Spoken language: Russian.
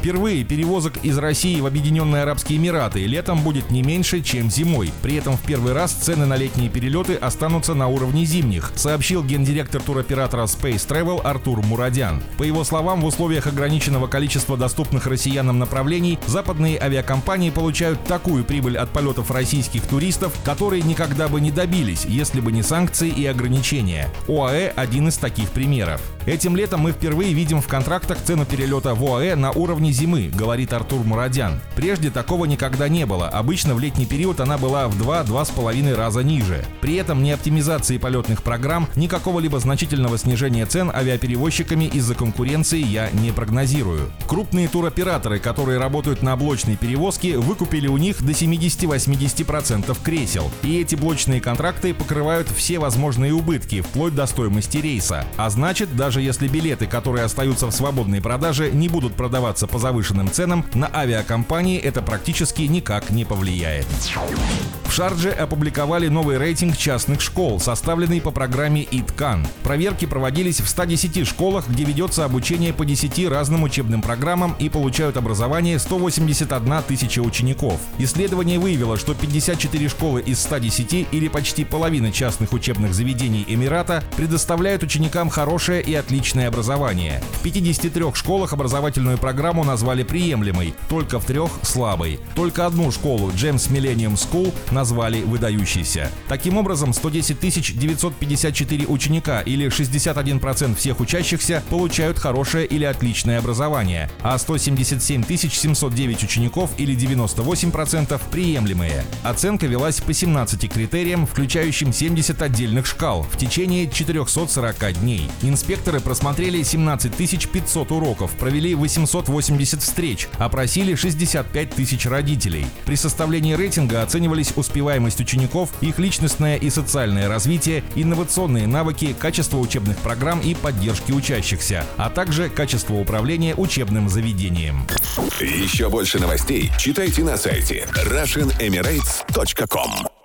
Впервые перевозок из России в Объединенные Арабские Эмираты летом будет не меньше, чем зимой. При этом в первый раз цены на летние перелеты останутся на уровне зимних, сообщил гендиректор туроператора Space Travel Артур Мурадян. По его словам, в условиях ограниченного количества доступных россиянам направлений западные авиакомпании получают такую прибыль от полетов российских туристов, которые никогда бы не добились, если бы не санкции и ограничения. ОАЭ – один из таких примеров. Этим летом мы впервые видим в контрактах цену перелета в ОАЭ на уровне течение зимы, говорит Артур Мурадян. Прежде такого никогда не было. Обычно в летний период она была в 2-2,5 раза ниже. При этом ни оптимизации полетных программ, ни какого-либо значительного снижения цен авиаперевозчиками из-за конкуренции я не прогнозирую. Крупные туроператоры, которые работают на блочной перевозке, выкупили у них до 70-80% кресел. И эти блочные контракты покрывают все возможные убытки, вплоть до стоимости рейса. А значит, даже если билеты, которые остаются в свободной продаже, не будут продаваться по завышенным ценам, на авиакомпании это практически никак не повлияет. В Шардже опубликовали новый рейтинг частных школ, составленный по программе ИТКАН. Проверки проводились в 110 школах, где ведется обучение по 10 разным учебным программам и получают образование 181 тысяча учеников. Исследование выявило, что 54 школы из 110 или почти половина частных учебных заведений Эмирата предоставляют ученикам хорошее и отличное образование. В 53 школах образовательную программу назвали приемлемой, только в трех – слабой. Только одну школу, Джеймс Millennium School, назвали выдающейся. Таким образом, 110 954 ученика или 61% всех учащихся получают хорошее или отличное образование, а 177 709 учеников или 98% приемлемые. Оценка велась по 17 критериям, включающим 70 отдельных шкал в течение 440 дней. Инспекторы просмотрели 17 500 уроков, провели 880 80 встреч, опросили 65 тысяч родителей. При составлении рейтинга оценивались успеваемость учеников, их личностное и социальное развитие, инновационные навыки, качество учебных программ и поддержки учащихся, а также качество управления учебным заведением. Еще больше новостей читайте на сайте RussianEmirates.com